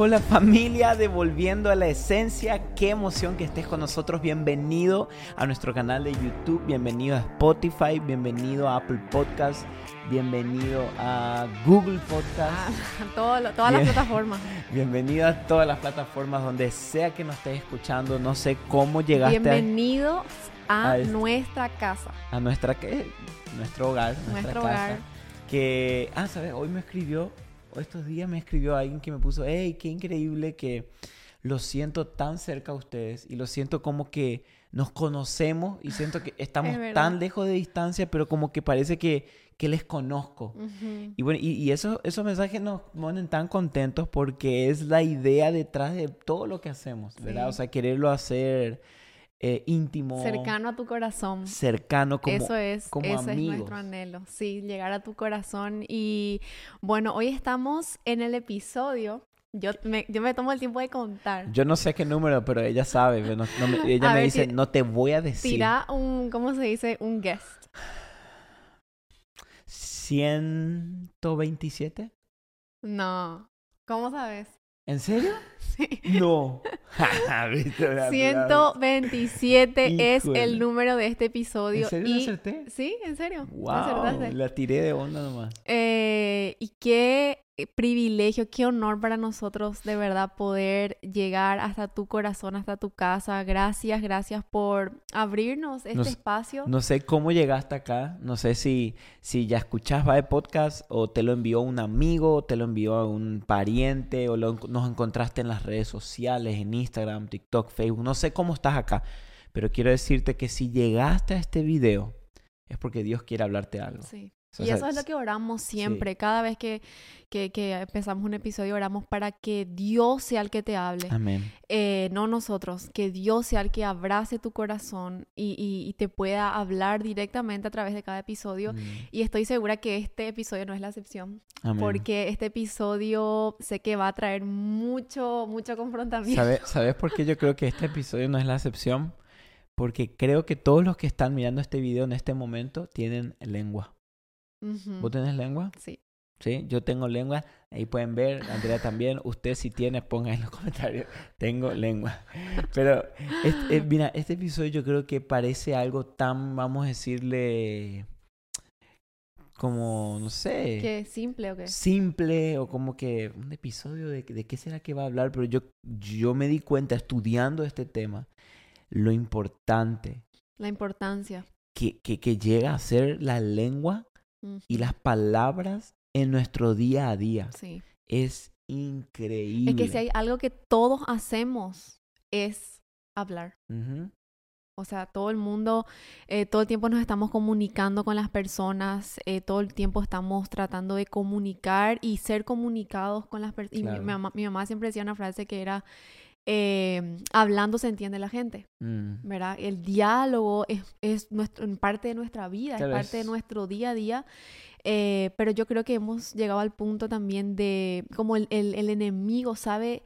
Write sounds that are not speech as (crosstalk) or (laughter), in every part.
Hola familia, devolviendo a la esencia, qué emoción que estés con nosotros, bienvenido a nuestro canal de YouTube, bienvenido a Spotify, bienvenido a Apple Podcast, bienvenido a Google Podcast. Ah, (laughs) todo todas las plataformas. (laughs) Bienvenido a todas las plataformas donde sea que nos estés escuchando. No sé cómo llegaste a, Bienvenidos a, a nuestra casa. a nuestra ¿qué? nuestro hogar, nuestra Nuestro casa. hogar. Que, ah, sabes, hoy me escribió, estos días me escribió alguien que me puso, hey, qué increíble que lo siento tan cerca a ustedes y lo siento como que nos conocemos y siento que (laughs) estamos tan lejos de distancia, pero como que parece que, que les conozco. Y bueno, y, y eso- esos mensajes nos ponen tan contentos porque es la idea detrás de todo lo que hacemos, ¿verdad? Sí. O sea, quererlo hacer eh, íntimo, Cercano a tu corazón. cercano, como, eso es, como ese es amigos. nuestro anhelo. Sí, llegar a tu corazón. Y bueno, hoy estamos en el episodio. Yo me, yo me tomo el tiempo de contar. Yo no sé qué número, pero ella sabe. no- no (laughs) ella A me ver, dice, no te voy a decir. Tira un, ¿cómo se dice? Un guest. 127. No. ¿Cómo sabes? ¿En serio? (laughs) Sí. No. (laughs) (laughs) ¿Viste? La- la- 127 es el número de este episodio. ¿En serio y... acerté? Sí, en serio. Wow, acertaste. la tiré de onda nomás. Eh, y qué privilegio, qué honor para nosotros de verdad poder llegar hasta tu corazón, hasta tu casa. Gracias, gracias por abrirnos este espacio. No sé cómo llegaste acá. No sé si, si ya escuchás de Podcast o te lo envió un amigo, te lo envió un pariente o lo nos encontraste en las redes sociales, en Instagram, TikTok, Facebook. No sé cómo estás acá, pero quiero decirte que si llegaste a este video es porque Dios quiere hablarte algo. Sí. Y eso es lo que oramos siempre. Cada vez que, que, que empezamos un episodio, oramos para que Dios sea el que te hable. Amén. Eh, no nosotros, que Dios sea el que abrace tu corazón y, y- y te pueda hablar directamente a través de cada episodio. Mm, Y estoy segura que este episodio no es la excepción. Amén. Porque este episodio sé que va a traer mucho, mucho confrontamiento. ¿Sabe- (laughs) ¿Sabes por qué yo creo que este episodio no es la excepción? Porque creo que todos los que están mirando este video en este momento tienen lengua. Ujú. ¿Vos tenés lengua? Sí. Sí, yo tengo lengua. Ahí pueden ver, Andrea también. Usted si tiene, ponga en los (laughs) comentarios. Tengo lengua. (laughs) Pero, este- eh, mira, este episodio yo creo que parece algo tan, vamos a decirle, como, no sé, ¿Qué simple o qué? simple o como que un episodio de, de qué será que va a hablar. Pero yo, yo me di cuenta estudiando este tema, lo importante La importancia. que, que, que llega a ser la lengua y las palabras en nuestro día a día. Sí. Es increíble. Es que si hay algo que todos hacemos es hablar. O sea, todo el mundo, eh, todo el tiempo nos estamos comunicando con las personas, eh, todo el tiempo estamos tratando de comunicar y ser comunicados con las personas. Y mi, mamá, mi mamá siempre decía una frase que era, eh, hablando se entiende la gente, Mm. ¿verdad? El diálogo es, es nuestro, en parte de nuestra vida, es parte de es- nuestro día a día. eh, pero yo creo que hemos llegado al punto también de, como el, el- el enemigo sabe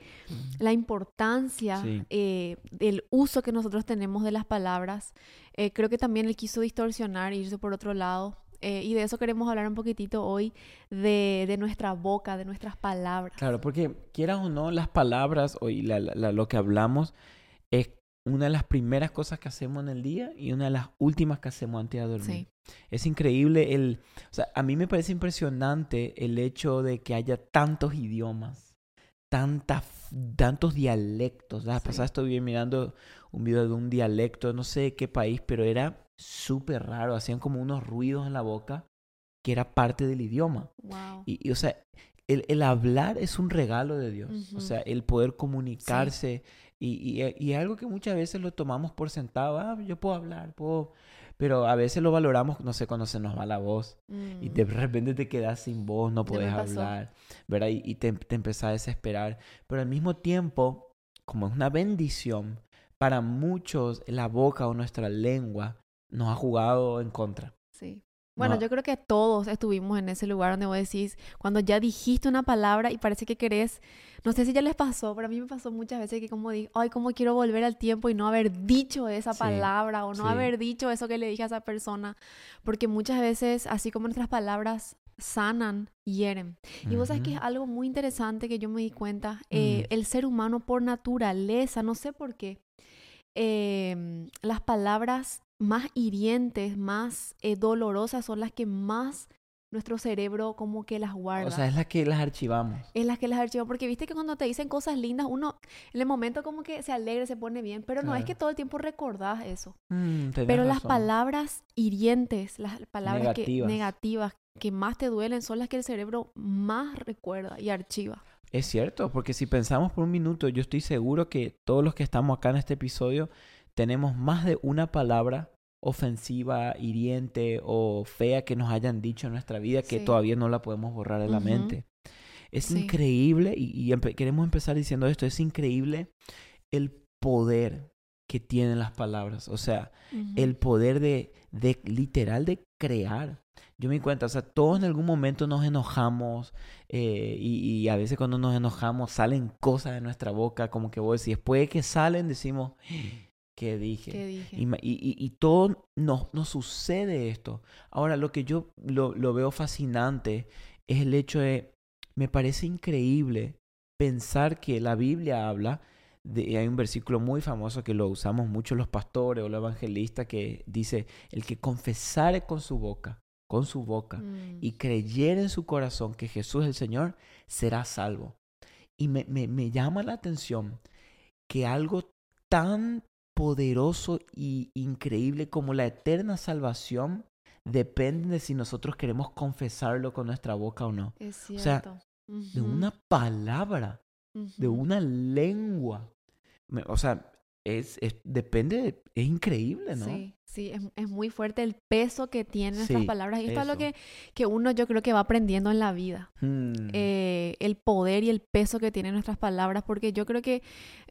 la importancia Sí. eh, del uso que nosotros tenemos de las palabras. Eh, creo que también él quiso distorsionar, irse por otro lado. Eh, y de eso queremos hablar un poquitito hoy, de, de nuestra boca, de nuestras palabras. Claro, porque quieras o no, las palabras o la- la- lo que hablamos es una de las primeras cosas que hacemos en el día y una de las últimas que hacemos antes de dormir. Sí. Es increíble el... O sea, a mí me parece impresionante el hecho de que haya tantos idiomas, tantas, tantos dialectos. La Sí. pasada estuve mirando un video de un dialecto, no sé de qué país, pero era súper raro. Hacían como unos ruidos en la boca que era parte del idioma. Wow. Y, y, o sea, el, el hablar es un regalo de Dios. O sea, el poder comunicarse. Y, y, y algo que muchas veces lo tomamos por sentado. Ah, yo puedo hablar, puedo... Pero a veces lo valoramos, no sé, cuando se nos va la voz. Y Mm. de repente te quedas sin voz, no puedes hablar, ¿verdad? Y, y te, te empezás a desesperar. Pero al mismo tiempo, como es una bendición, para muchos la boca o nuestra lengua nos ha jugado en contra. Sí. Bueno, No. yo creo que todos estuvimos en ese lugar donde vos decís, cuando ya dijiste una palabra y parece que querés, no sé si ya les pasó, pero a mí me pasó muchas veces que como digo, ay, cómo quiero volver al tiempo y no haber dicho esa Sí, palabra o no sí. haber dicho eso que le dije a esa persona, porque muchas veces, así como nuestras palabras sanan, hieren. Y vos sabés que es algo muy interesante que yo me di cuenta. eh, Mm. el ser humano por naturaleza, no sé por qué, em, las palabras más hirientes, más eh, dolorosas son las que más nuestro cerebro como que las guarda. O sea, es la que las archivamos. es las que las archiva, porque viste que cuando te dicen cosas lindas, uno en el momento como que se alegra, se pone bien, pero no es que todo el tiempo recordás eso. Mm, Pero las palabras hirientes, las palabras Negativas. que negativas que más te duelen son las que el cerebro más recuerda y archiva. Es cierto, porque si pensamos por un minuto, yo estoy seguro que todos los que estamos acá en este episodio tenemos más de una palabra ofensiva, hiriente o fea que nos hayan dicho en nuestra vida que Sí. todavía no la podemos borrar de la Ujú. mente. Es Sí. increíble, y, y empe- queremos empezar diciendo esto, es increíble el poder que tienen las palabras. O sea, Ujú. el poder de, de literal de crear. Yo me cuenta, o sea, todos en algún momento nos enojamos eh, y, y a veces cuando nos enojamos salen cosas de nuestra boca, como que vos decís, después de que salen decimos, ¿qué dije? ¿Qué dije? Y, ma- y- y- y todo nos, nos sucede esto. Ahora, lo que yo lo, lo veo fascinante es el hecho de, me parece increíble pensar que la Biblia habla, de, hay un versículo muy famoso que lo usamos mucho los pastores o los evangelistas que dice, el que confesare con su boca, con su boca, Mm. y creyere en su corazón que Jesús es el Señor, será salvo. Y me, me- me llama la atención que algo tan poderoso y increíble como la eterna salvación depende de si nosotros queremos confesarlo con nuestra boca o no. Es o sea, cierto. De una palabra, de una lengua. O sea, es, es- depende, es increíble, ¿no? Sí, sí, es, es muy fuerte el peso que tienen nuestras Sí, palabras. Y esto es lo eso. que, que uno yo creo que va aprendiendo en la vida. Hmm. eh, el poder y el peso que tienen nuestras palabras, porque yo creo que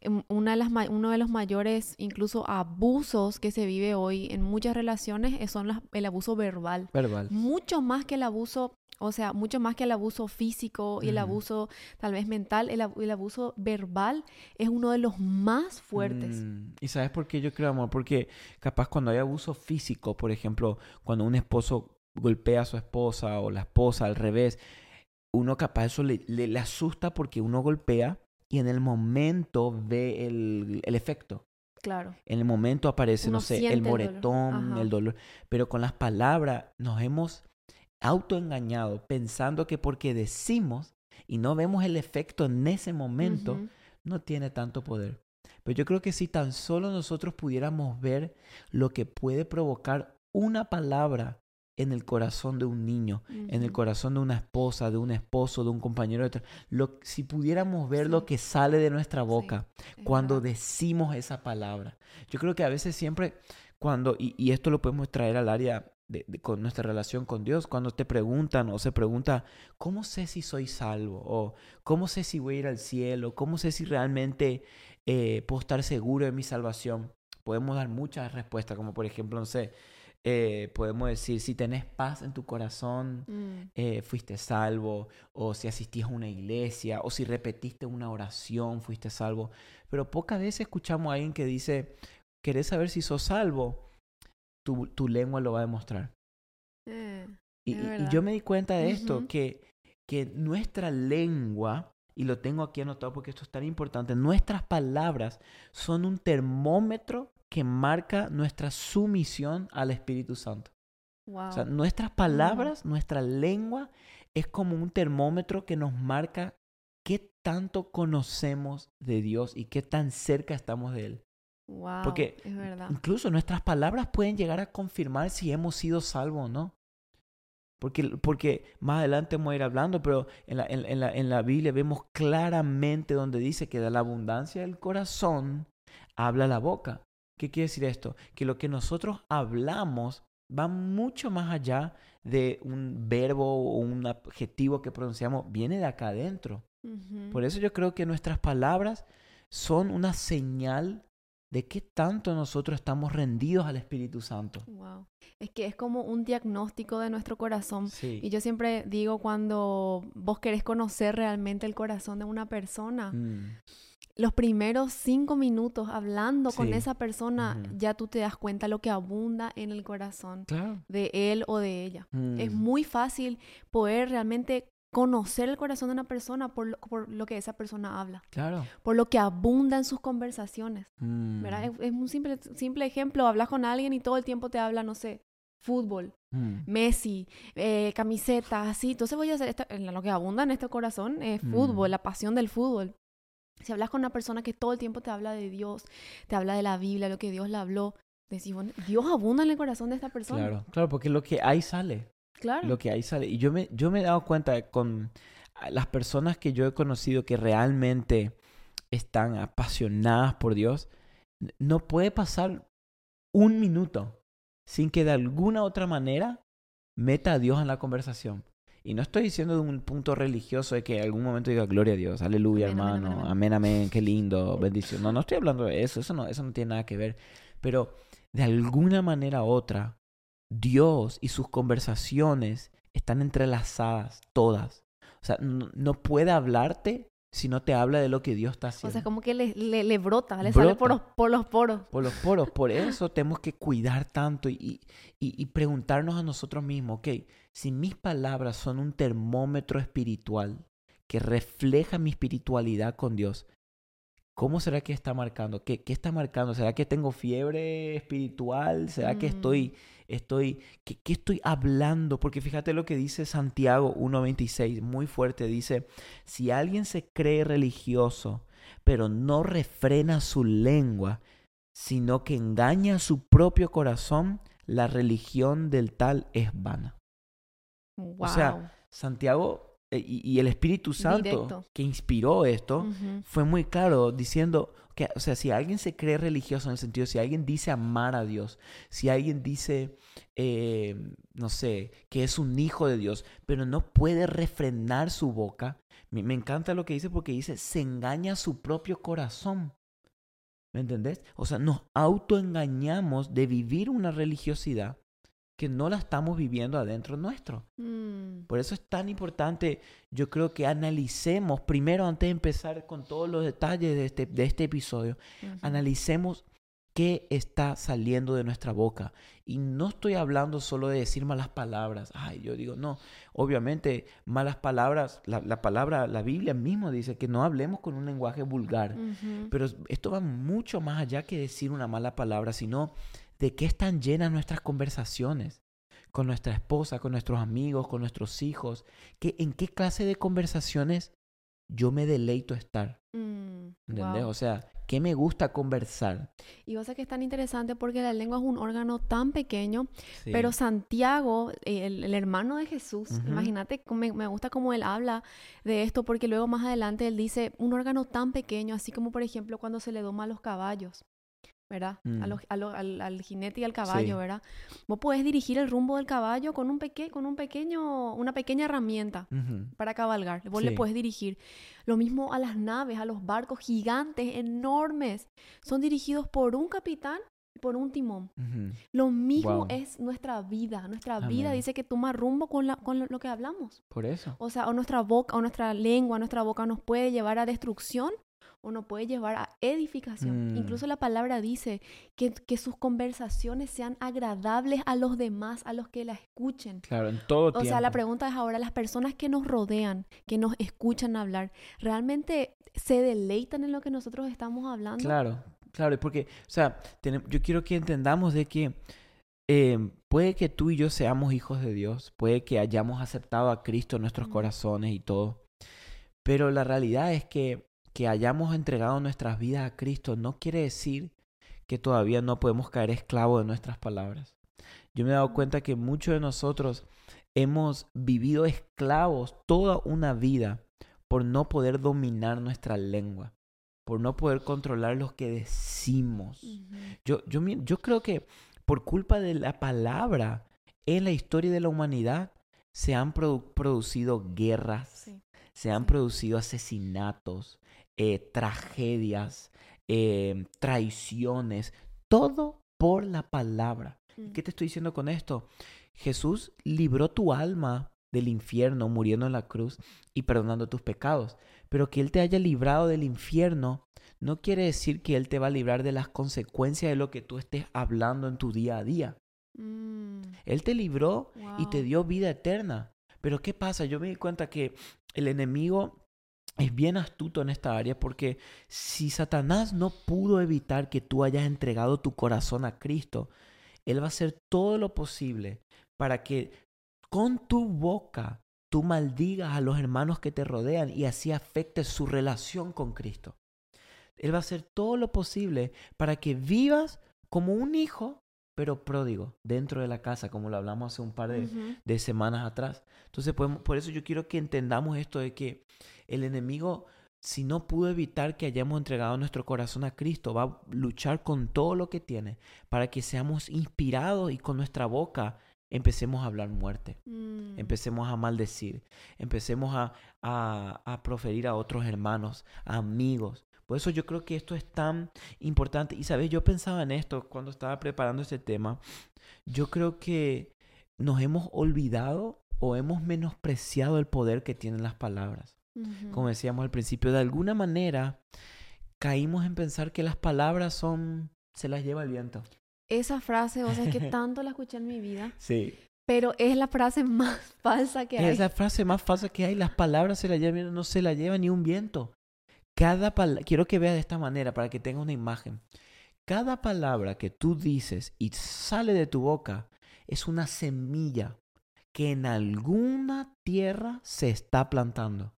em, una de las, uno de los mayores incluso abusos que se vive hoy en muchas relaciones eh, son las- el abuso verbal. Verbal. Mucho más que el abuso, o sea, mucho más que el abuso físico y el abuso tal vez mental, el, el abuso verbal es uno de los más fuertes. Mm, ¿Y sabes por qué yo creo, amor? Porque capaz cuando hay abuso físico, por ejemplo, cuando un esposo golpea a su esposa o la esposa al revés, uno capaz eso le, le- le asusta porque uno golpea y en el momento ve el, el efecto. Claro. En el momento aparece, Uno no sé, el el dolor. moretón, el dolor. Pero con las palabras nos hemos autoengañado pensando que porque decimos y no vemos el efecto en ese momento, no tiene tanto poder. Pero yo creo que si tan solo nosotros pudiéramos ver lo que puede provocar una palabra en el corazón de un niño, en el corazón de una esposa, de un esposo, de un compañero de tra- lo, si pudiéramos ver lo que sale de nuestra boca cuando verdad. decimos esa palabra. Yo creo que a veces siempre cuando, y, y esto lo podemos traer al área de, de- con nuestra relación con Dios, cuando te preguntan o se pregunta, ¿cómo sé si soy salvo? O ¿cómo sé si voy a ir al cielo? ¿Cómo sé si realmente eh, puedo estar seguro de mi salvación? Podemos dar muchas respuestas, como por ejemplo, no sé, eh, podemos decir, si tenés paz en tu corazón, Mm. eh, fuiste salvo, o si asistís a una iglesia, o si repetiste una oración, fuiste salvo. Pero pocas veces escuchamos a alguien que dice, ¿querés saber si sos salvo? Tu, tu lengua lo va a demostrar. Eh, Y, yo me di cuenta de esto, que, que nuestra lengua, y lo tengo aquí anotado porque esto es tan importante, nuestras palabras son un termómetro que marca nuestra sumisión al Espíritu Santo. wow. O sea, nuestras palabras, nuestra lengua es como un termómetro que nos marca qué tanto conocemos de Dios y qué tan cerca estamos de Él. Wow, porque es verdad. Incluso nuestras palabras pueden llegar a confirmar si hemos sido salvos o no. Porque, porque más adelante vamos a ir hablando, pero en la, en, en la, en la Biblia vemos claramente donde dice que de la abundancia del corazón habla la boca. ¿Qué quiere decir esto? Que lo que nosotros hablamos va mucho más allá de un verbo o un adjetivo que pronunciamos, viene de acá adentro. Por eso yo creo que nuestras palabras son una señal de qué tanto nosotros estamos rendidos al Espíritu Santo. Wow. Es que es como un diagnóstico de nuestro corazón. Sí. Y yo siempre digo cuando vos querés conocer realmente el corazón de una persona, Mm, los primeros cinco minutos hablando con esa persona, ya tú te das cuenta lo que abunda en el corazón Claro. de él o de ella. Es Mm. muy fácil poder realmente conocer el corazón de una persona por lo, por lo que esa persona habla, Claro. por lo que abunda en sus conversaciones. Mm. ¿verdad? Es, es un simple, simple ejemplo. Hablas con alguien y todo el tiempo te habla, no sé, fútbol, Mm. Messi, eh, camisetas, así. Entonces voy a hacer esto- lo que abunda en este corazón es fútbol, Mm. la pasión del fútbol. Si hablas con una persona que todo el tiempo te habla de Dios, te habla de la Biblia, lo que Dios le habló, decís, bueno, Dios abunda en el corazón de esta persona. Claro, claro, porque lo que hay sale. Claro. Lo que ahí sale. Y yo me, yo me he dado cuenta con las personas que yo he conocido que realmente están apasionadas por Dios, no puede pasar un minuto sin que de alguna otra manera meta a Dios en la conversación. Y no estoy diciendo de un punto religioso de que en algún momento diga gloria a Dios, aleluya Amén, amén, hermano, amén, amén, amén, qué lindo, (laughs) bendición. No, no estoy hablando de eso, eso no, eso no tiene nada que ver. Pero de alguna manera u otra, Dios y sus conversaciones están entrelazadas todas. O sea, no, no puede hablarte si no te habla de lo que Dios está o haciendo. sea, como que le, le, le brota, le sale por los, Brota. por los poros. Por los poros. Por eso tenemos que cuidar tanto y, y, y preguntarnos a nosotros mismos, ok, si mis palabras son un termómetro espiritual que refleja mi espiritualidad con Dios, ¿cómo será que está marcando? ¿Qué, qué está marcando? ¿Será que tengo fiebre espiritual? ¿Será que Mm. estoy, estoy, qué, qué estoy hablando? Porque fíjate lo que dice Santiago 1.26, muy fuerte, dice, si alguien se cree religioso, pero no refrena su lengua, sino que engaña a su propio corazón, la religión del tal es vana. Wow. O sea, Santiago y, y el Espíritu Santo Directo. que inspiró esto fue muy claro diciendo que, o sea, si alguien se cree religioso en el sentido, si alguien dice amar a Dios, si alguien dice, eh, no sé, que es un hijo de Dios, pero no puede refrenar su boca, me, me encanta lo que dice porque dice, se engaña a su propio corazón. ¿Me entendés? O sea, nos autoengañamos de vivir una religiosidad que no la estamos viviendo adentro nuestro. Mm. Por eso es tan importante, yo creo que analicemos, primero antes de empezar con todos los detalles de este, de este episodio, analicemos qué está saliendo de nuestra boca. Y no estoy hablando solo de decir malas palabras. Ay, yo digo, no, obviamente malas palabras, la, la palabra, la Biblia mismo dice que no hablemos con un lenguaje vulgar. Pero esto va mucho más allá que decir una mala palabra, sino de qué están llenas nuestras conversaciones con nuestra esposa, con nuestros amigos, con nuestros hijos. ¿Qué, ¿En qué clase de conversaciones yo me deleito estar? Mm, ¿Entendés? wow. O sea, ¿qué me gusta conversar? Y vas a que es tan interesante porque la lengua es un órgano tan pequeño, Sí. pero Santiago, eh, el, el hermano de Jesús, imagínate, me, me gusta cómo él habla de esto porque luego más adelante él dice un órgano tan pequeño, así como por ejemplo cuando se le doma a los caballos. ¿Verdad? A Mm. los- a lo- al, al jinete y al caballo, Sí. ¿verdad? Vos podés dirigir el rumbo del caballo con un, peque con un pequeño, una pequeña herramienta Ujú. para cabalgar. Vos le Sí. puedes dirigir. Lo mismo a las naves, a los barcos gigantes, enormes. Son dirigidos por un capitán y por un timón. Ujú. Lo mismo Wow. es nuestra vida. Nuestra vida Amén. dice que toma rumbo con, la, con lo, lo que hablamos. Por eso. O sea, o nuestra boca, o nuestra lengua, nuestra boca nos puede llevar a destrucción o nos puede llevar a edificación. Mm. Incluso la palabra dice que, que sus conversaciones sean agradables a los demás, a los que la escuchen. Claro, en todo O tiempo. sea, la pregunta es ahora, las personas que nos rodean, que nos escuchan hablar, ¿realmente se deleitan en lo que nosotros estamos hablando? Claro, claro, porque, o sea, yo quiero que entendamos de que eh, puede que tú y yo seamos hijos de Dios, puede que hayamos aceptado a Cristo en nuestros Ujú. corazones y todo, pero la realidad es que que hayamos entregado nuestras vidas a Cristo no quiere decir que todavía no podemos caer esclavos de nuestras palabras. Yo me he dado cuenta que muchos de nosotros hemos vivido esclavos toda una vida por no poder dominar nuestra lengua, por no poder controlar lo que decimos. Yo, yo, yo creo que por culpa de la palabra en la historia de la humanidad se han produ- producido guerras, Sí. se han sí. producido asesinatos, eh, tragedias, eh, traiciones, todo por la palabra. Mm. ¿Qué te estoy diciendo con esto? Jesús libró tu alma del infierno muriendo en la cruz y perdonando tus pecados, pero que Él te haya librado del infierno no quiere decir que Él te va a librar de las consecuencias de lo que tú estés hablando en tu día a día. Mm, Él te libró y te dio vida eterna. Pero ¿qué pasa? Yo me di cuenta que el enemigo es bien astuto en esta área porque si Satanás no pudo evitar que tú hayas entregado tu corazón a Cristo, Él va a hacer todo lo posible para que con tu boca tú maldigas a los hermanos que te rodean y así afectes su relación con Cristo. Él va a hacer todo lo posible para que vivas como un hijo, pero pródigo, dentro de la casa, como lo hablamos hace un par de, de semanas atrás. Entonces, podemos- por eso yo quiero que entendamos esto de que el enemigo, si no pudo evitar que hayamos entregado nuestro corazón a Cristo, va a luchar con todo lo que tiene para que seamos inspirados y con nuestra boca empecemos a hablar muerte. Mm, Empecemos a maldecir, empecemos a, a, a proferir a otros hermanos, a amigos. Por eso yo creo que esto es tan importante. Y sabes, yo pensaba en esto cuando estaba preparando este tema. Yo creo que nos hemos olvidado o hemos menospreciado el poder que tienen las palabras. ujú. Como decíamos al principio, de alguna manera caímos en pensar que las palabras son, se las lleva el viento. Esa frase, o sea, es que (laughs) tanto la escuché en mi vida, Sí. pero es la frase más (laughs) falsa que hay. Es la frase más falsa que hay. Las palabras se las llevan, no se la lleva ni un viento. Cada quiero que veas de esta manera para que tengas una imagen. Cada palabra que tú dices y sale de tu boca es una semilla que en alguna tierra se está plantando.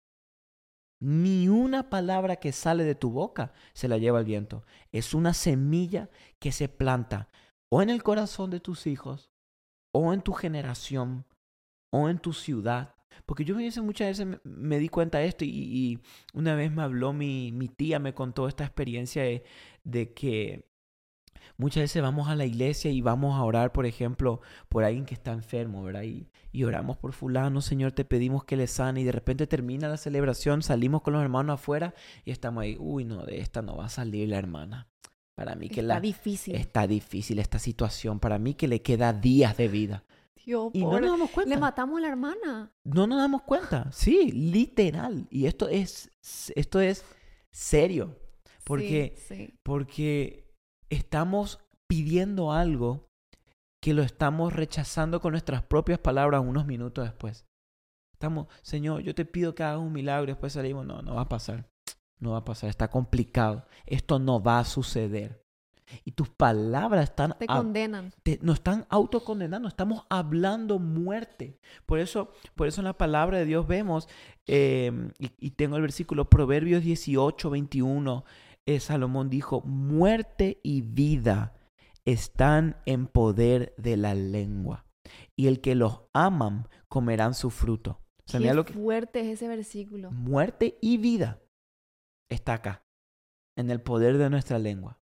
Ni una palabra que sale de tu boca se la lleva el viento. Es una semilla que se planta o en el corazón de tus hijos, o en tu generación, o en tu ciudad. Porque yo me dice muchas veces me, me di cuenta de esto y, y una vez me habló mi, mi tía, me contó esta experiencia de, de que muchas veces vamos a la iglesia y vamos a orar, por ejemplo, por alguien que está enfermo, ¿verdad? Y, y oramos por fulano, Señor, te pedimos que le sane y de repente termina la celebración, salimos con los hermanos afuera y estamos ahí, uy, no, de esta no va a salir la hermana. Para mí que Está la, difícil. está difícil esta situación, para mí que le queda días de vida. Dios, Y no nos damos Le cuenta. matamos a la hermana. No nos damos cuenta. Sí, literal. Y esto es, esto es serio. Porque, Sí, sí. porque estamos pidiendo algo que lo estamos rechazando con nuestras propias palabras unos minutos después. Estamos, Señor, yo te pido que hagas un milagro. y Después salimos, no, no va a pasar. No va a pasar. Está complicado. Esto no va a suceder. Y tus palabras están Te condenan. te- nos están autocondenando, estamos hablando muerte. Por eso, por eso en la palabra de Dios vemos, eh, y, y tengo el versículo Proverbios 18, 21, eh, Salomón dijo, muerte y vida están en poder de la lengua, y el que los aman comerán su fruto. O sea, Qué mira lo que... fuerte es ese versículo. Muerte y vida está acá, en el poder de nuestra lengua.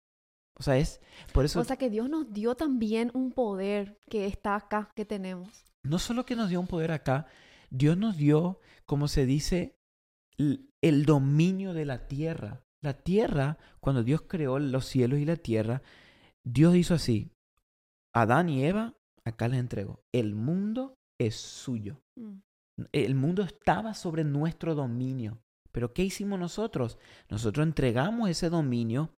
O sea, es por eso O sea que Dios nos dio también un poder que está acá, que tenemos. no solo que nos dio un poder acá, Dios nos dio, como se dice, el dominio de la tierra. La tierra, cuando Dios creó los cielos y la tierra, Dios hizo así. Adán y Eva, acá les entrego. El mundo es suyo. Mm. El mundo estaba sobre nuestro dominio. Pero ¿qué hicimos nosotros? Nosotros entregamos ese dominio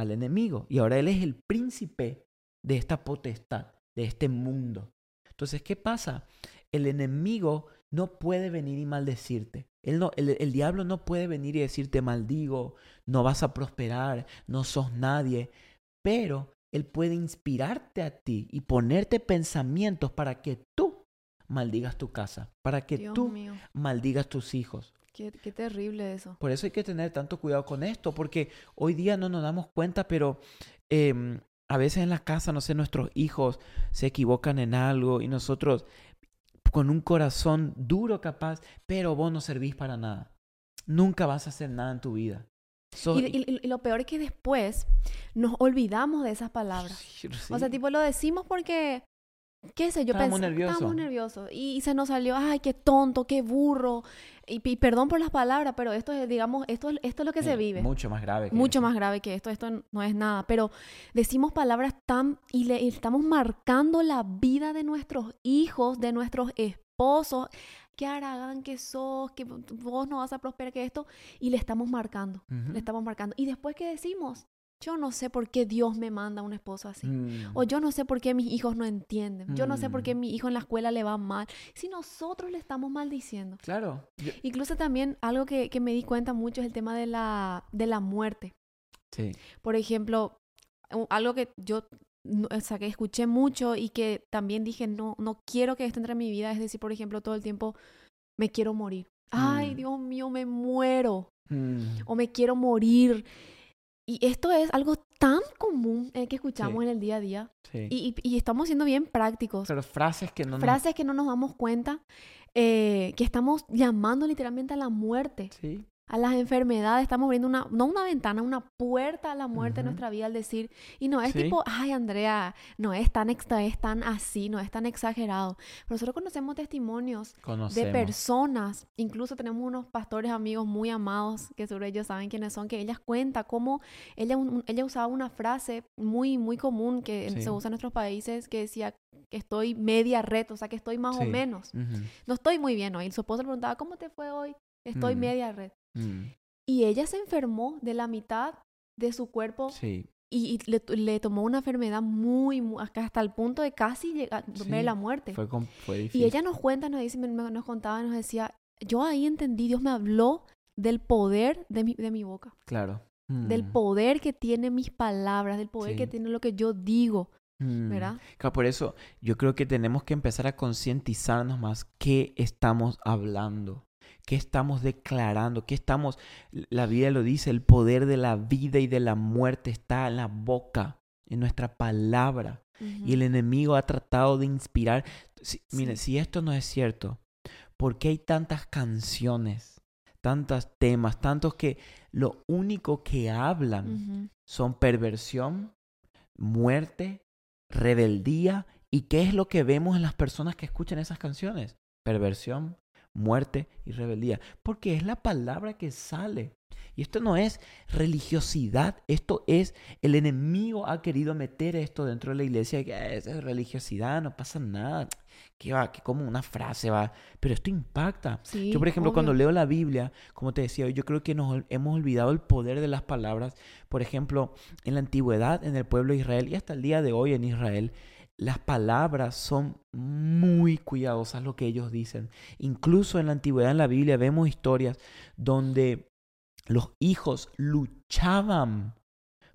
al enemigo. Y ahora él es el príncipe de esta potestad, de este mundo. Entonces, ¿qué pasa? El enemigo no puede venir y maldecirte. Él no, el, el diablo no puede venir y decirte maldigo, no vas a prosperar, no sos nadie. Pero él puede inspirarte a ti y ponerte pensamientos para que tú maldigas tu casa, para que Dios tú mío, maldigas tus hijos. Qué, qué terrible eso. Por eso hay que tener tanto cuidado con esto, porque hoy día no nos damos cuenta, pero em, a veces en la casa, no sé, nuestros hijos se equivocan en algo y nosotros con un corazón duro capaz, pero vos no servís para nada. Nunca vas a hacer nada en tu vida. Y, y- y lo peor es que después nos olvidamos de esas palabras. (laughs) Sí. O sea, tipo, lo decimos porque, qué sé yo, pensé- nerviosos. estábamos nerviosos. Y, y se nos salió, ay, qué tonto, qué burro. Y, y perdón por las palabras, pero esto es, digamos, esto, es- esto es lo que se vive. Mucho más grave. que Mucho más grave que esto, esto no es nada, pero decimos palabras tan y le y estamos marcando la vida de nuestros hijos, de nuestros esposos, qué haragán que sos, que vos no vas a prosperar, que esto, y le estamos marcando, le estamos marcando. Y después que decimos, yo no sé por qué Dios me manda un esposo así. Mm. O yo no sé por qué mis hijos no entienden. Yo no sé por qué Mm. mi hijo en la escuela le va mal. Si nosotros le estamos maldiciendo. Claro. Yo- Incluso también algo que, que me di cuenta mucho es el tema de la, de la muerte. Sí. Por ejemplo, algo que yo o sea, que escuché mucho y que también dije, no, no quiero que esto entre en mi vida. Es decir, por ejemplo, todo el tiempo, me quiero morir. Ay, Mm. Dios mío, me muero. O me quiero morir. Y esto es algo tan común eh, que escuchamos Sí. en el día a día. Sí. Y, y- y estamos siendo bien prácticos. Pero frases que no nos- Frases que no nos damos cuenta, eh, que estamos llamando literalmente a la muerte, Sí. A las enfermedades. Estamos abriendo una, no una ventana, una puerta a la muerte en Ujú. nuestra vida al decir, y no es Sí. tipo, ay Andrea, no es tan, extra, es tan así, no es tan exagerado. Pero nosotros conocemos testimonios de personas, incluso tenemos unos pastores amigos muy amados, que seguro ellos saben quiénes son, que ellas cuentan cómo ella, un- ella usaba una frase muy, muy común que en- Sí. se usa en nuestros países, que decía que estoy media red, o sea, que estoy más o menos. No estoy muy bien hoy. Su esposo le preguntaba, ¿cómo te fue hoy? Estoy Mm. media red. Mm. Y ella se enfermó de la mitad de su cuerpo Sí. y, y le, le tomó una enfermedad muy, muy- hasta el punto de casi llegar, Sí, ver la muerte. Fue, fue difícil. Y ella nos cuenta, nos dice, nos contaba, nos decía, yo ahí entendí, Dios me habló del poder de mi, de mi boca, Claro. del Mm. poder que tiene mis palabras, del poder que Sí. tiene lo que yo digo, Mm. ¿verdad? Claro, por eso yo creo que tenemos que empezar a concientizarnos más qué estamos hablando, qué estamos declarando, qué estamos... La Biblia lo dice, el poder de la vida y de la muerte está en la boca, en nuestra palabra. Y el enemigo ha tratado de inspirar... Si- Miren, Sí. si esto no es cierto, ¿por qué hay tantas canciones, tantos temas, tantos que lo único que hablan son perversión, muerte, rebeldía. ¿Y qué es lo que vemos en las personas que escuchan esas canciones? Perversión, muerte y rebeldía. Porque es la palabra que sale. Y esto no es religiosidad, esto es el enemigo ha querido meter esto dentro de la iglesia, que "Ah, es religiosidad, no pasa nada, que va, que como una frase va, pero esto impacta. Sí, Yo, por ejemplo, obvio. cuando leo la Biblia, como te decía, yo creo que nos hemos olvidado el poder de las palabras. Por ejemplo, en la antigüedad, en el pueblo de Israel y hasta el día de hoy en Israel, las palabras son muy cuidadosas lo que ellos dicen. Incluso en la antigüedad, en la Biblia, vemos historias donde los hijos luchaban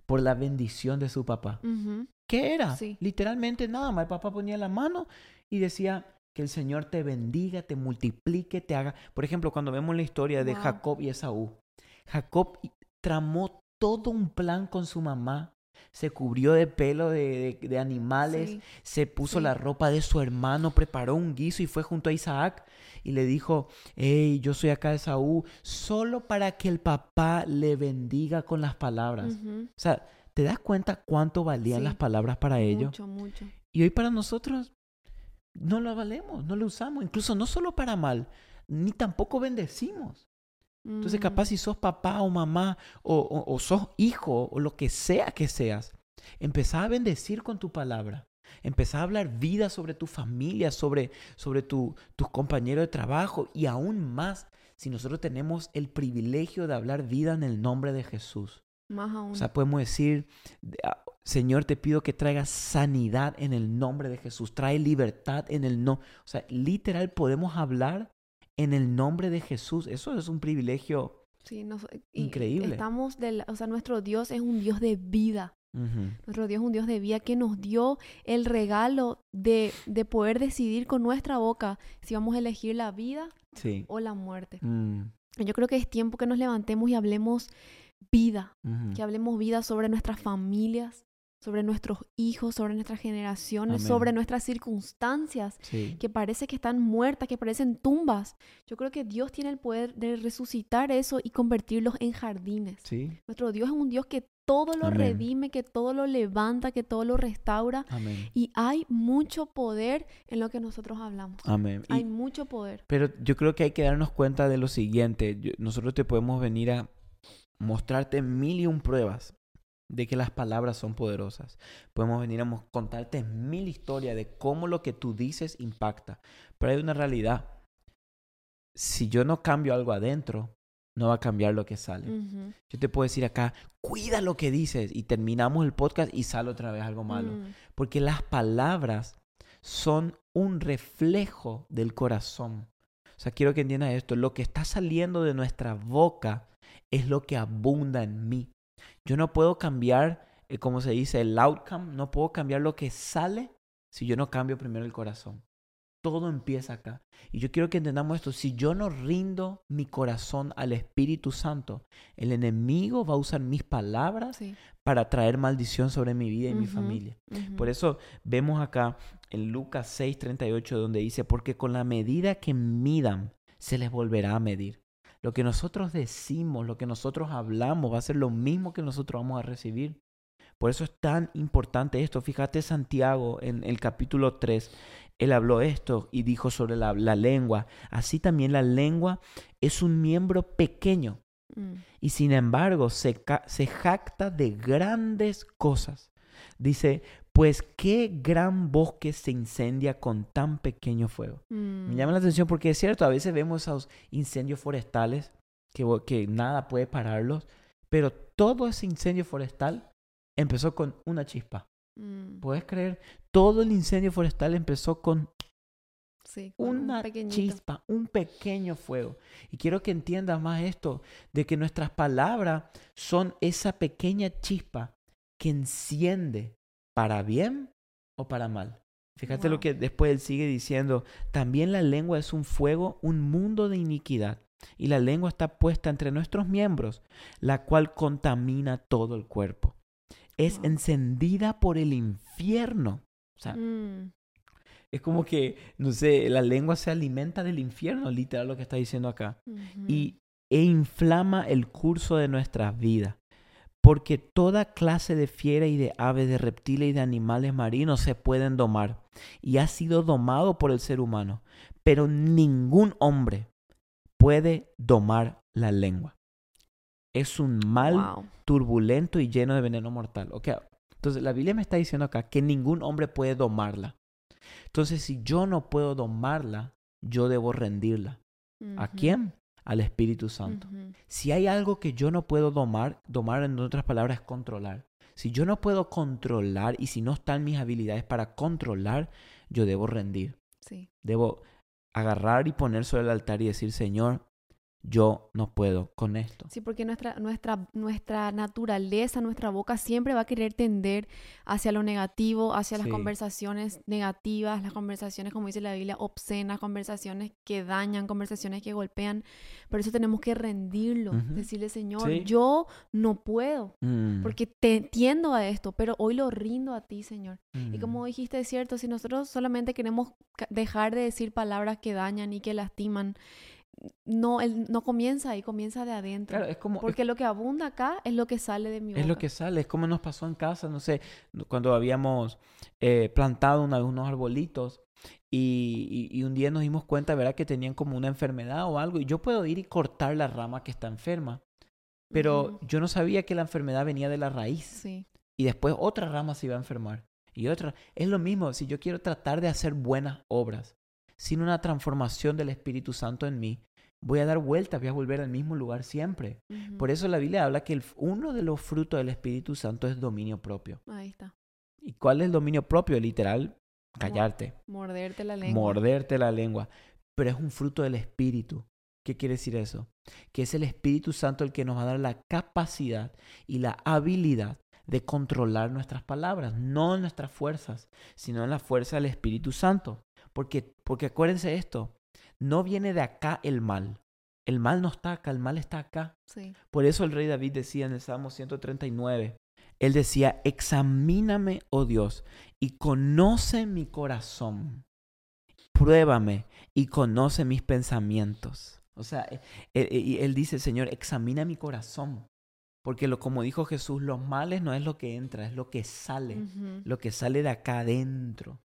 por la bendición de su papá. Ujú. ¿Qué era? Sí. Literalmente nada más. El papá ponía la mano y decía que el Señor te bendiga, te multiplique, te haga. Por ejemplo, cuando vemos la historia de Wow. Jacob y Esaú, Jacob tramó todo un plan con su mamá. Se cubrió de pelo de, de- de animales, Sí. se puso Sí. la ropa de su hermano, preparó un guiso y fue junto a Isaac y le dijo, hey, yo soy acá Esaú, solo para que el papá le bendiga con las palabras. O sea, ¿te das cuenta cuánto valían Sí. las palabras para ellos? Mucho, mucho. Y hoy para nosotros no lo valemos, no lo usamos, incluso no solo para mal, ni tampoco bendecimos. Entonces Mm. capaz si sos papá o mamá o, o- o sos hijo o lo que sea que seas, empezá a bendecir con tu palabra. Empezá a hablar vida sobre tu familia, sobre, sobre tu- tus compañeros de trabajo y aún más si nosotros tenemos el privilegio de hablar vida en el nombre de Jesús. Más aún. O sea, podemos decir, de- ah, Señor, te pido que traigas sanidad en el nombre de Jesús, trae libertad en el nombre. O sea, literal podemos hablar en el nombre de Jesús. Eso es un privilegio. Sí, nos- y Increíble. Estamos del, o sea, nuestro Dios es un Dios de vida. Ujú. Nuestro Dios es un Dios de vida que nos dio el regalo de, de poder decidir con nuestra boca si vamos a elegir la vida Sí. o la muerte. Mm, Yo creo que es tiempo que nos levantemos y hablemos vida, ujú. que hablemos vida sobre nuestras familias, sobre nuestros hijos, sobre nuestras generaciones, Amén. sobre nuestras circunstancias Sí. que parece que están muertas, que parecen tumbas. Yo creo que Dios tiene el poder de resucitar eso y convertirlos en jardines. Sí. Nuestro Dios es un Dios que todo lo Amén. redime, que todo lo levanta, que todo lo restaura. Amén. Y hay mucho poder en lo que nosotros hablamos. Amén. Y- Hay mucho poder. pero yo creo que hay que darnos cuenta de lo siguiente. Yo- nosotros te podemos venir a mostrarte mil y un pruebas de que las palabras son poderosas. Podemos venir a contarte mil historias de cómo lo que tú dices impacta. Pero hay una realidad. si yo no cambio algo adentro, no va a cambiar lo que sale. Yo te puedo decir acá, cuida lo que dices y terminamos el podcast y sale otra vez algo malo. Porque las palabras son un reflejo del corazón. O sea, quiero que entiendas esto. Lo que está saliendo de nuestra boca es lo que abunda en mí. Yo no puedo cambiar, eh, como se dice, el outcome. No puedo cambiar lo que sale si yo no cambio primero el corazón. Todo empieza acá. Y yo quiero que entendamos esto. Si yo no rindo mi corazón al Espíritu Santo, el enemigo va a usar mis palabras Sí. para traer maldición sobre mi vida y mi familia. Por eso vemos acá en Lucas 6:38 donde dice, porque con la medida que midan, se les volverá a medir. Lo que nosotros decimos, lo que nosotros hablamos, va a ser lo mismo que nosotros vamos a recibir. Por eso es tan importante esto. Fíjate Santiago en el capítulo 3, él habló esto y dijo sobre la, la lengua. Así también la lengua es un miembro pequeño Mm. y sin embargo se jacta de grandes cosas. Dice, pues qué gran bosque se incendia con tan pequeño fuego. Me Mm. llama la atención porque es cierto, a veces vemos esos incendios forestales que, nada puede pararlos, pero todo ese incendio forestal empezó con una chispa. Mm. ¿Puedes creer? Todo el incendio forestal empezó con Sí, con un una chispa, un pequeño fuego. Y quiero que entiendas más esto, de que nuestras palabras son esa pequeña chispa que enciende para bien o para mal. Fíjate lo que después él sigue diciendo, también la lengua es un fuego, un mundo de iniquidad. Y la lengua está puesta entre nuestros miembros, la cual contamina todo el cuerpo. Es Wow. encendida por el infierno. O sea, Mm. es como que, no sé, la lengua se alimenta del infierno, literal lo que está diciendo acá. Y e inflama el curso de nuestras vidas. Porque toda clase de fiera y de aves, de reptiles y de animales marinos se pueden domar. Y ha sido domado por el ser humano. Pero ningún hombre puede domar la lengua. Es un mal Wow. turbulento y lleno de veneno mortal. Ok, entonces la Biblia me está diciendo acá que ningún hombre puede domarla. Entonces, si yo no puedo domarla, yo debo rendirla. ¿A quién? Al Espíritu Santo. Si hay algo que yo no puedo domar, domar en otras palabras es controlar. Si yo no puedo controlar y si no están mis habilidades para controlar, yo debo rendir. Sí. Debo agarrar y poner sobre el altar y decir, Señor, yo no puedo con esto. Sí, porque nuestra, nuestra, nuestra naturaleza, nuestra boca siempre va a querer tender hacia lo negativo, hacia las conversaciones negativas, las conversaciones, como dice la Biblia, obscenas, conversaciones que dañan, conversaciones que golpean. Por eso tenemos que rendirlo, decirle, Señor, Sí. yo no puedo, Mm, porque te entiendo a esto, pero hoy lo rindo a ti, Señor. Y mm. como dijiste, es cierto, si nosotros solamente queremos dejar de decir palabras que dañan y que lastiman, no, el- no comienza ahí, comienza de adentro. Claro, es como, es Porque lo que abunda acá es lo que sale de mi boca. Es lo que sale, es como nos pasó en casa, no sé, cuando habíamos eh, plantado una- unos arbolitos y, y- y un día nos dimos cuenta, ¿verdad? Que tenían como una enfermedad o algo y yo puedo ir y cortar la rama que está enferma, pero yo no sabía que la enfermedad venía de la raíz Sí. y después otra rama se iba a enfermar y otra. Es lo mismo, si yo quiero tratar de hacer buenas obras sin una transformación del Espíritu Santo en mí, voy a dar vueltas, voy a volver al mismo lugar siempre. Por eso la Biblia habla que el- uno de los frutos del Espíritu Santo es dominio propio. Ahí está. ¿Y cuál es el dominio propio? Literal, callarte, Morderte la lengua. morderte la lengua. Pero es un fruto del Espíritu. ¿Qué quiere decir eso? Que es el Espíritu Santo el que nos va a dar la capacidad y la habilidad de controlar nuestras palabras, no en nuestras fuerzas, sino en la fuerza del Espíritu Santo. Porque, porque acuérdense esto, no viene de acá el mal. El mal no está acá, el mal está acá. Sí. Por eso el rey David decía en el Salmo 139, él decía, examíname, oh Dios, y conoce mi corazón. Pruébame y conoce mis pensamientos. O sea, eh, eh, y él dice, Señor, examina mi corazón. Porque lo, como dijo Jesús, los males no es lo que entra, es lo que sale, lo que sale de acá adentro.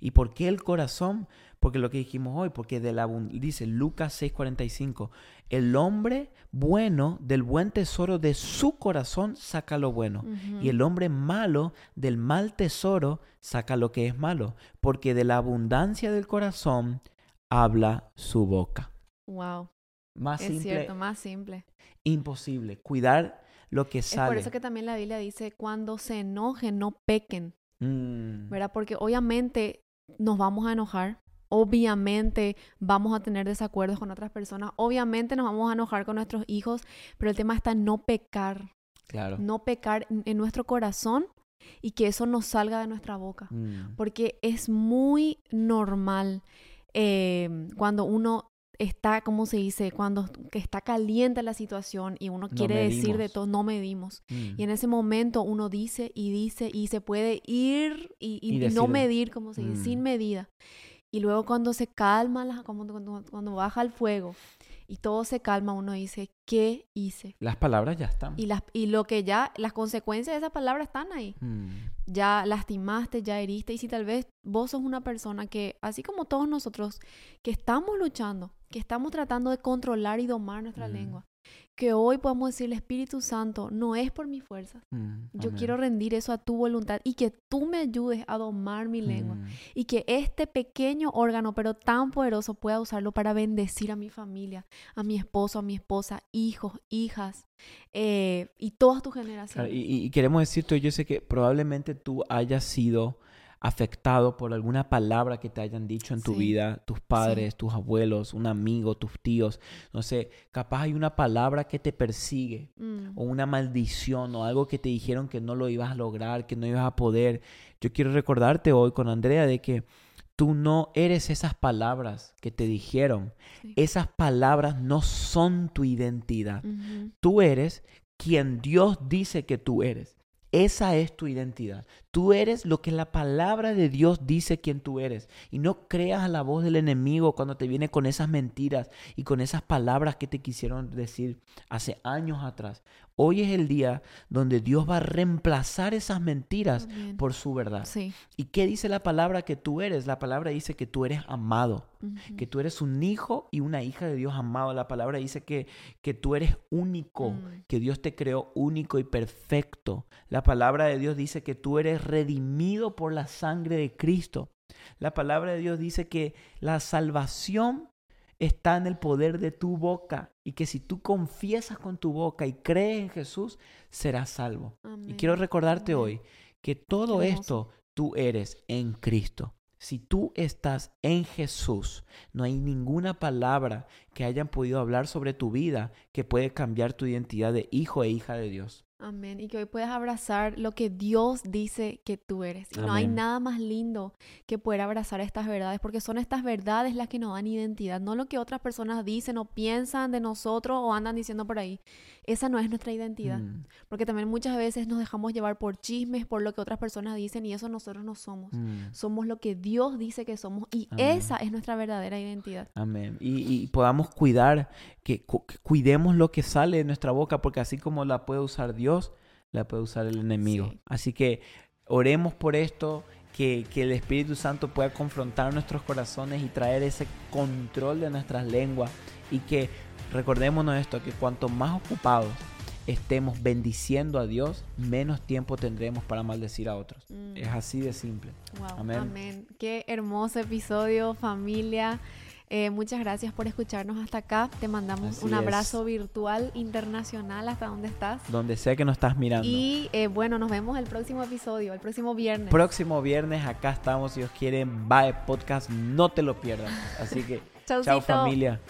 ¿Y por qué el corazón? Porque lo que dijimos hoy, porque de la, dice Lucas 6:45, el hombre bueno del buen tesoro de su corazón saca lo bueno. Y el hombre malo del mal tesoro saca lo que es malo. Porque de la abundancia del corazón habla su boca. Wow. Más Es simple, cierto, más simple. imposible. Cuidar lo que Es sale. por eso que también la Biblia dice, cuando se enojen, no pequen, Mm, ¿verdad? Porque obviamente nos vamos a enojar, obviamente vamos a tener desacuerdos con otras personas, obviamente nos vamos a enojar con nuestros hijos, pero el tema está en no pecar, claro. no pecar en nuestro corazón y que eso no salga de nuestra boca. Mm, Porque es muy normal eh, cuando uno está, ¿cómo se dice? Cuando que está caliente la situación y uno No quiere decir de todo, no medimos. mm. Y en ese momento uno dice y dice y se puede ir y, y- Y y no medir, como se dice, mm. sin medida. Y luego cuando se calma, la- cuando, cuando, cuando baja el fuego y todo se calma, uno dice, ¿qué hice? Las palabras ya están. Y, las, y lo que ya, las consecuencias de esa palabra están ahí Mm, ya lastimaste, ya heriste. Y si tal vez vos sos una persona que, así como todos nosotros, que estamos luchando, que estamos tratando de controlar y domar nuestra Mm. lengua, que hoy podamos decir, el Espíritu Santo no es por mis fuerzas. mm, Yo amén. quiero rendir eso a tu voluntad y que tú me ayudes a domar mi lengua. Mm, Y que este pequeño órgano, pero tan poderoso, pueda usarlo para bendecir a mi familia, a mi esposo, a mi esposa, hijos, hijas eh, y todas tus generaciones. y, y- y queremos decirte, yo sé que probablemente tú hayas sido afectado por alguna palabra que te hayan dicho en tu Sí. vida, tus padres, tus abuelos, un amigo, tus tíos, no sé, capaz hay una palabra que te persigue Mm, o una maldición o algo que te dijeron que no lo ibas a lograr, que no ibas a poder. Yo quiero recordarte hoy con Andrea de que tú no eres esas palabras que te dijeron. sí. Esas palabras no son tu identidad. Tú eres quien Dios dice que tú eres. Esa es tu identidad. Tú eres lo que la palabra de Dios dice quien tú eres. Y no creas a la voz del enemigo cuando te viene con esas mentiras y con esas palabras que te quisieron decir hace años atrás. Hoy es el día donde Dios va a reemplazar esas mentiras por su verdad. Sí. ¿Y qué dice la palabra que tú eres? La palabra dice que tú eres amado que tú eres un hijo y una hija de Dios amado. La palabra dice que, que tú eres único, Mm. que Dios te creó único y perfecto. La palabra de Dios dice que tú eres redimido por la sangre de Cristo. La palabra de Dios dice que la salvación está en el poder de tu boca y que si tú confiesas con tu boca y crees en Jesús, serás salvo. Y quiero recordarte Amén. hoy que todo esto tú eres en Cristo. Si tú estás en Jesús, no hay ninguna palabra que hayan podido hablar sobre tu vida que puede cambiar tu identidad de hijo e hija de Dios. Amén. Y que hoy puedas abrazar lo que Dios dice que tú eres. Y no hay nada más lindo que poder abrazar estas verdades, porque son estas verdades las que nos dan identidad, no lo que otras personas dicen o piensan de nosotros o andan diciendo por ahí. Esa no es nuestra identidad. Mm, Porque también muchas veces nos dejamos llevar por chismes, por lo que otras personas dicen y eso nosotros no somos. mm. Somos lo que Dios dice que somos y Amén. esa es nuestra verdadera identidad. Amén. Y, y podamos cuidar, que, cu- que cuidemos lo que sale de nuestra boca, porque así como la puede usar Dios, la puede usar el enemigo. Sí. Así que oremos por esto, que, que el Espíritu Santo pueda confrontar nuestros corazones y traer ese control de nuestras lenguas. Y que recordémonos esto, que cuanto más ocupados estemos bendiciendo a Dios, menos tiempo tendremos para maldecir a otros. Mm. Es así de simple. Wow, Amén. amén. Qué hermoso episodio, familia. Eh, muchas gracias por escucharnos hasta acá. Te mandamos Así un es. abrazo virtual internacional hasta donde estás. Donde sea que nos estás mirando. Y eh, bueno, nos vemos el próximo episodio, el próximo viernes. Próximo viernes acá estamos, si Dios quiere, Bye Podcast, no te lo pierdas. Así que, (laughs) chao familia.